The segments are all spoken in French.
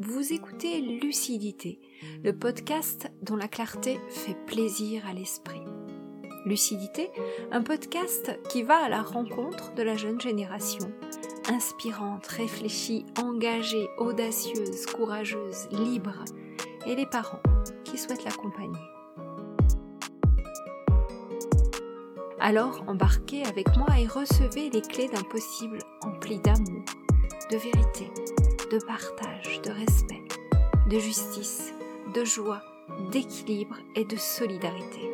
Vous écoutez Lucidité, le podcast dont la clarté fait plaisir à l'esprit. Lucidité, un podcast qui va à la rencontre de la jeune génération, inspirante, réfléchie, engagée, audacieuse, courageuse, libre, et les parents qui souhaitent l'accompagner. Alors embarquez avec moi et recevez les clés d'un possible empli d'amour, de vérité, de partage, de respect, de justice, de joie, d'équilibre et de solidarité.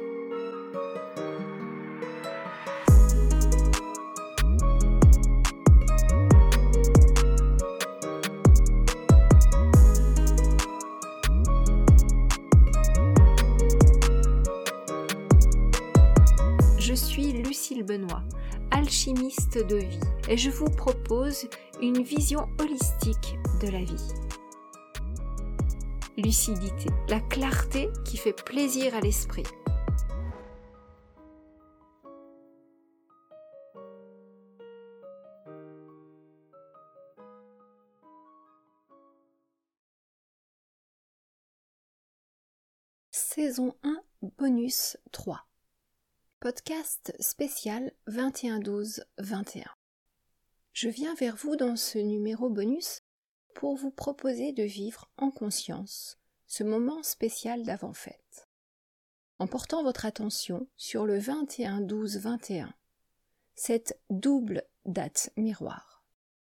Je suis Lucille Benoît, alchimiste de vie, et je vous propose une vision holistique de la vie. Lucidité, la clarté qui fait plaisir à l'esprit. Saison 1, bonus 3. Podcast spécial 21-12-21. Je viens vers vous dans ce numéro bonus pour vous proposer de vivre en conscience ce moment spécial d'avant-fête, en portant votre attention sur le 21-12-21, cette double date miroir.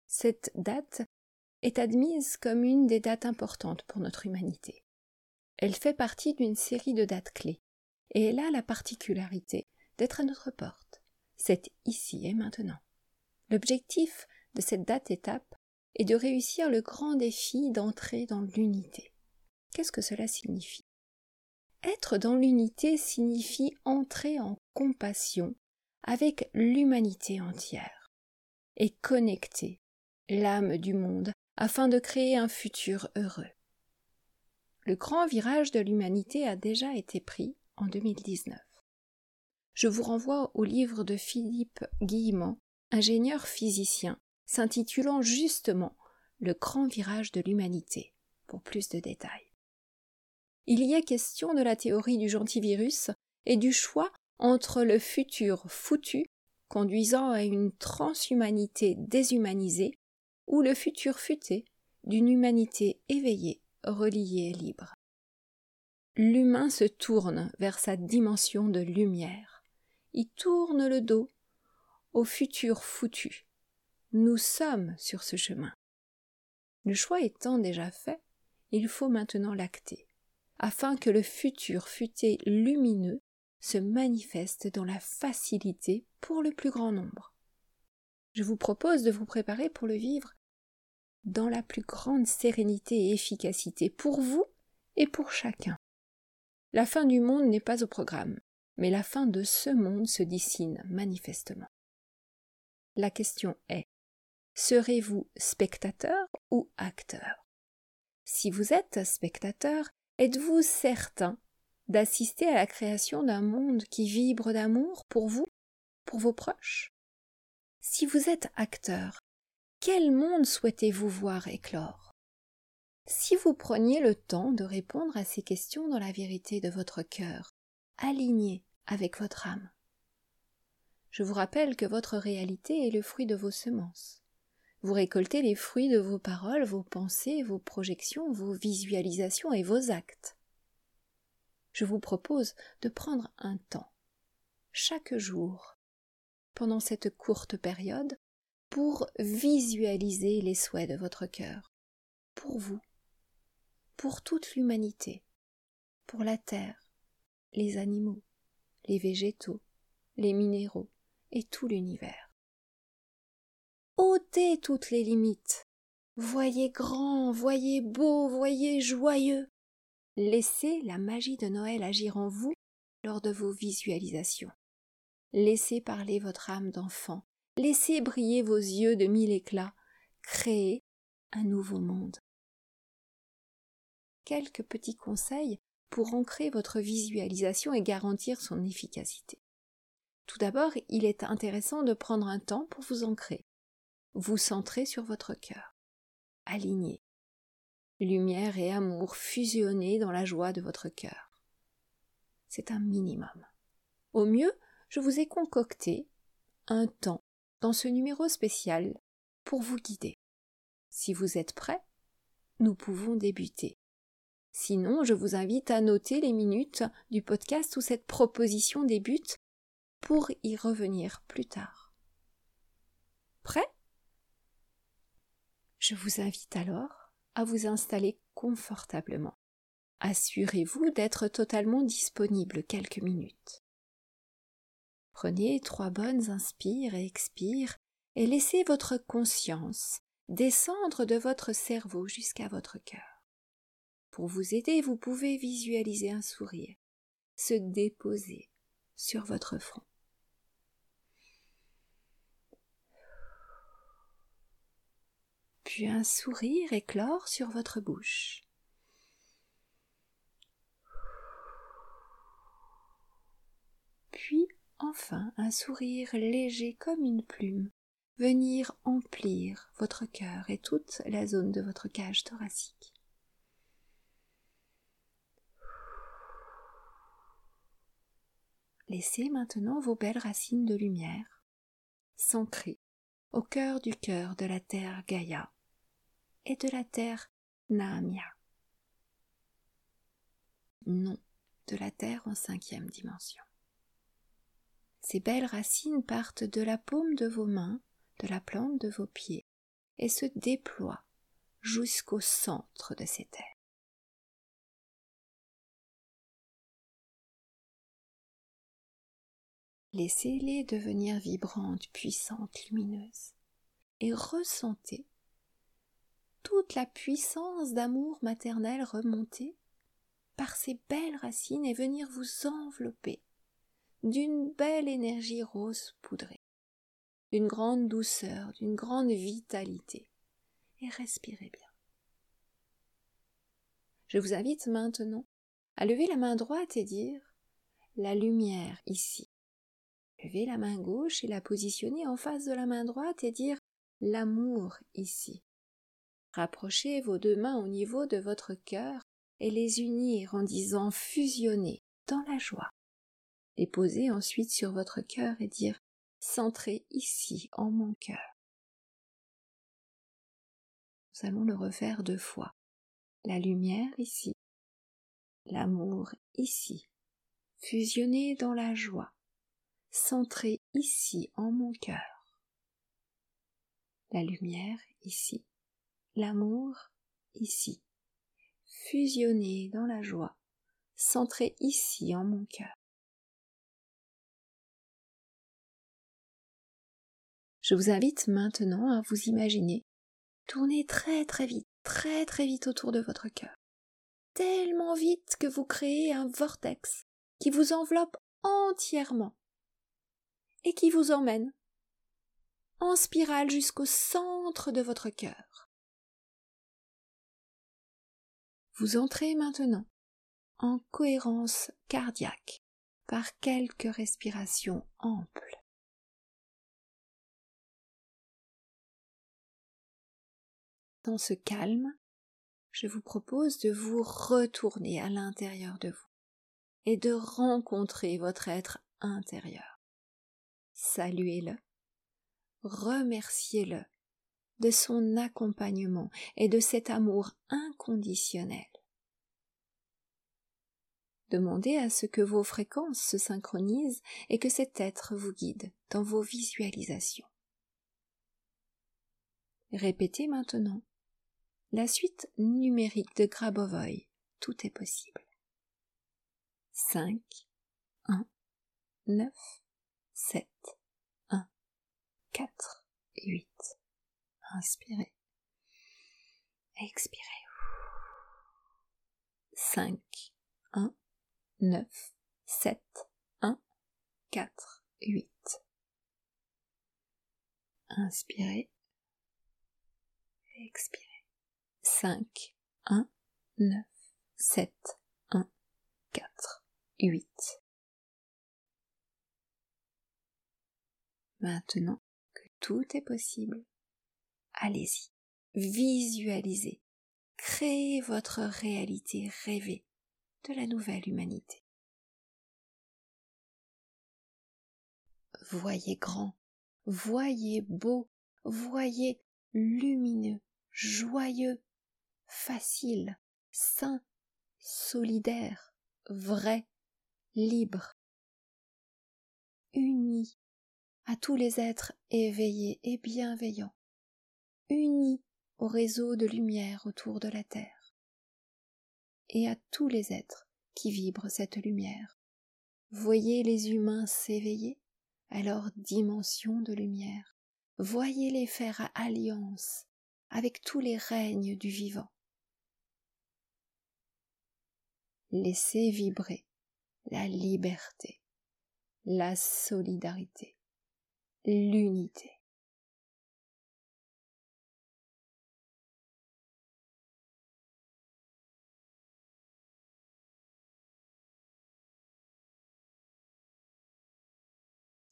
Cette date est admise comme une des dates importantes pour notre humanité. Elle fait partie d'une série de dates clés, et elle a la particularité d'être à notre porte. C'est ici et maintenant. L'objectif de cette date étape est de réussir le grand défi d'entrer dans l'unité. Qu'est-ce que cela signifie? Être dans l'unité signifie entrer en compassion avec l'humanité entière et connecter l'âme du monde afin de créer un futur heureux. Le grand virage de l'humanité a déjà été pris en 2019. Je vous renvoie au livre de Philippe Guillemont, ingénieur physicien, s'intitulant justement Le grand virage de l'humanité, pour plus de détails. Il y est question de la théorie du gentil virus et du choix entre le futur foutu, conduisant à une transhumanité déshumanisée, ou le futur futé d'une humanité éveillée, reliée et libre. L'humain se tourne vers sa dimension de lumière. Il tourne le dos au futur foutu. Nous sommes sur ce chemin. Le choix étant déjà fait, il faut maintenant l'acter, afin que le futur futé lumineux se manifeste dans la facilité pour le plus grand nombre. Je vous propose de vous préparer pour le vivre dans la plus grande sérénité et efficacité pour vous et pour chacun. La fin du monde n'est pas au programme, mais la fin de ce monde se dessine manifestement. La question est serez-vous spectateur ou acteur? Si vous êtes spectateur, êtes-vous certain d'assister à la création d'un monde qui vibre d'amour pour vous, pour vos proches? Si vous êtes acteur, quel monde souhaitez-vous voir éclore? Si vous preniez le temps de répondre à ces questions dans la vérité de votre cœur, aligné avec votre âme, je vous rappelle que votre réalité est le fruit de vos semences. Vous récoltez les fruits de vos paroles, vos pensées, vos projections, vos visualisations et vos actes. Je vous propose de prendre un temps, chaque jour, pendant cette courte période, pour visualiser les souhaits de votre cœur, pour vous, pour toute l'humanité, pour la terre, les animaux, les végétaux, les minéraux, et tout l'univers. ôtez toutes les limites. Voyez grand, voyez beau, voyez joyeux. Laissez la magie de Noël agir en vous lors de vos visualisations. Laissez parler votre âme d'enfant. Laissez briller vos yeux de mille éclats. Créez un nouveau monde. Quelques petits conseils pour ancrer votre visualisation et garantir son efficacité. Tout d'abord, il est intéressant de prendre un temps pour vous ancrer, vous centrer sur votre cœur, aligner. lumière et amour fusionnés dans la joie de votre cœur. C'est un minimum. Au mieux, je vous ai concocté un temps dans ce numéro spécial pour vous guider. Si vous êtes prêts, nous pouvons débuter. Sinon, je vous invite à noter les minutes du podcast où cette proposition débute pour y revenir plus tard. Prêt? Je vous invite alors à vous installer confortablement. Assurez-vous d'être totalement disponible quelques minutes. Prenez trois bonnes inspires et expires et laissez votre conscience descendre de votre cerveau jusqu'à votre cœur. Pour vous aider, vous pouvez visualiser un sourire se déposer sur votre front. Puis un sourire éclore sur votre bouche. Puis enfin un sourire léger comme une plume venir emplir votre cœur et toute la zone de votre cage thoracique. Laissez maintenant vos belles racines de lumière s'ancrer au cœur du cœur de la terre Gaïa et de la terre Naamia. Non, de la terre en cinquième dimension. Ces belles racines partent de la paume de vos mains, de la plante de vos pieds, et se déploient jusqu'au centre de ces terres. Laissez-les devenir vibrantes, puissantes, lumineuses, et ressentez toute la puissance d'amour maternel remonter par ces belles racines et venir vous envelopper d'une belle énergie rose poudrée, d'une grande douceur, d'une grande vitalité. Et respirez bien. Je vous invite maintenant à lever la main droite et dire la lumière ici. Levez la main gauche et la positionner en face de la main droite et dire l'amour ici. Rapprochez vos deux mains au niveau de votre cœur et les unir en disant fusionner dans la joie les poser ensuite sur votre cœur et dire centrez ici en mon cœur. Nous allons le refaire deux fois. La lumière ici, l'amour ici, fusionner dans la joie, centré ici en mon cœur. La lumière ici, l'amour ici, fusionner dans la joie, centré ici en mon cœur. Je vous invite maintenant à vous imaginer tourner très très vite, très très vite autour de votre cœur. Tellement vite que vous créez un vortex qui vous enveloppe entièrement et qui vous emmène en spirale jusqu'au centre de votre cœur. Vous entrez maintenant en cohérence cardiaque par quelques respirations amples. Dans ce calme, je vous propose de vous retourner à l'intérieur de vous et de rencontrer votre être intérieur. Saluez-le, remerciez-le de son accompagnement et de cet amour inconditionnel. Demandez à ce que vos fréquences se synchronisent et que cet être vous guide dans vos visualisations. Répétez maintenant la suite numérique de Grabovoi. Tout est possible. 5, 1, 9, 7, 1, 4 et 8. Inspirez. Expirez. 5, 1, 9, 7, 1, 4, 8. Inspirez. Expirez. 5, 1, 9, 7, 1, 4, 8. Maintenant que tout est possible, allez-y, visualisez. Créez votre réalité rêvée de la nouvelle humanité. Voyez grand, voyez beau, voyez lumineux, joyeux, facile, sain, solidaire, vrai, libre, uni à tous les êtres éveillés et bienveillants, uni au réseau de lumière autour de la Terre, et à tous les êtres qui vibrent cette lumière. Voyez les humains s'éveiller à leur dimension de lumière. Voyez-les faire alliance avec tous les règnes du vivant. Laissez vibrer la liberté, la solidarité, l'unité.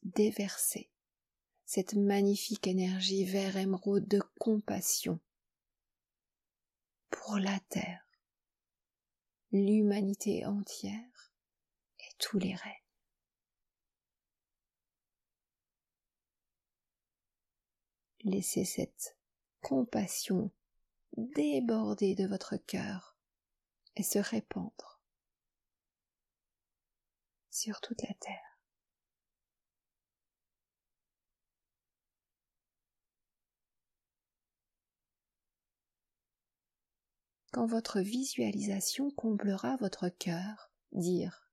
Déversez cette magnifique énergie vert émeraude de compassion pour la Terre, l'humanité entière et tous les règnes. Laissez cette compassion déborder de votre cœur et se répandre sur toute la terre. quand votre visualisation comblera votre cœur, dire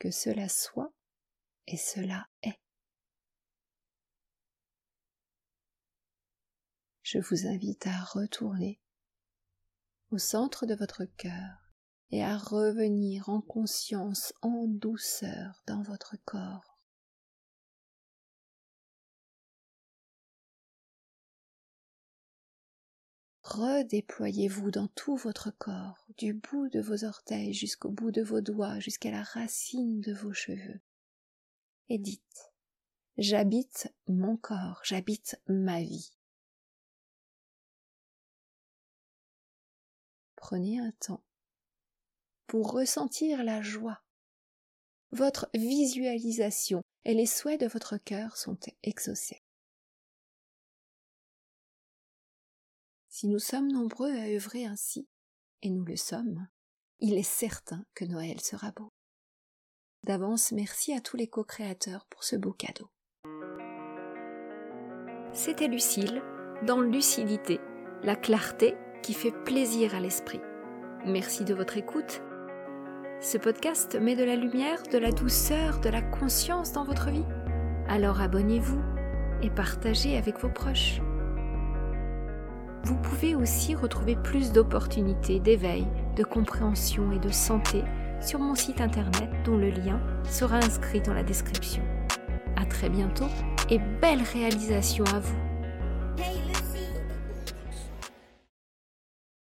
que cela soit et cela est. Je vous invite à retourner au centre de votre cœur et à revenir en conscience, en douceur dans votre corps. redéployez-vous dans tout votre corps, du bout de vos orteils jusqu'au bout de vos doigts, jusqu'à la racine de vos cheveux. Et dites, j'habite mon corps, j'habite ma vie. Prenez un temps pour ressentir la joie. Votre visualisation et les souhaits de votre cœur sont exaucés. Si nous sommes nombreux à œuvrer ainsi, et nous le sommes, il est certain que Noël sera beau. D'avance, merci à tous les co-créateurs pour ce beau cadeau. C'était Lucille, dans Lucidité, la clarté qui fait plaisir à l'esprit. Merci de votre écoute. Ce podcast met de la lumière, de la douceur, de la conscience dans votre vie. Alors abonnez-vous et partagez avec vos proches. Vous pouvez aussi retrouver plus d'opportunités d'éveil, de compréhension et de santé sur mon site internet dont le lien sera inscrit dans la description. À très bientôt et belle réalisation à vous!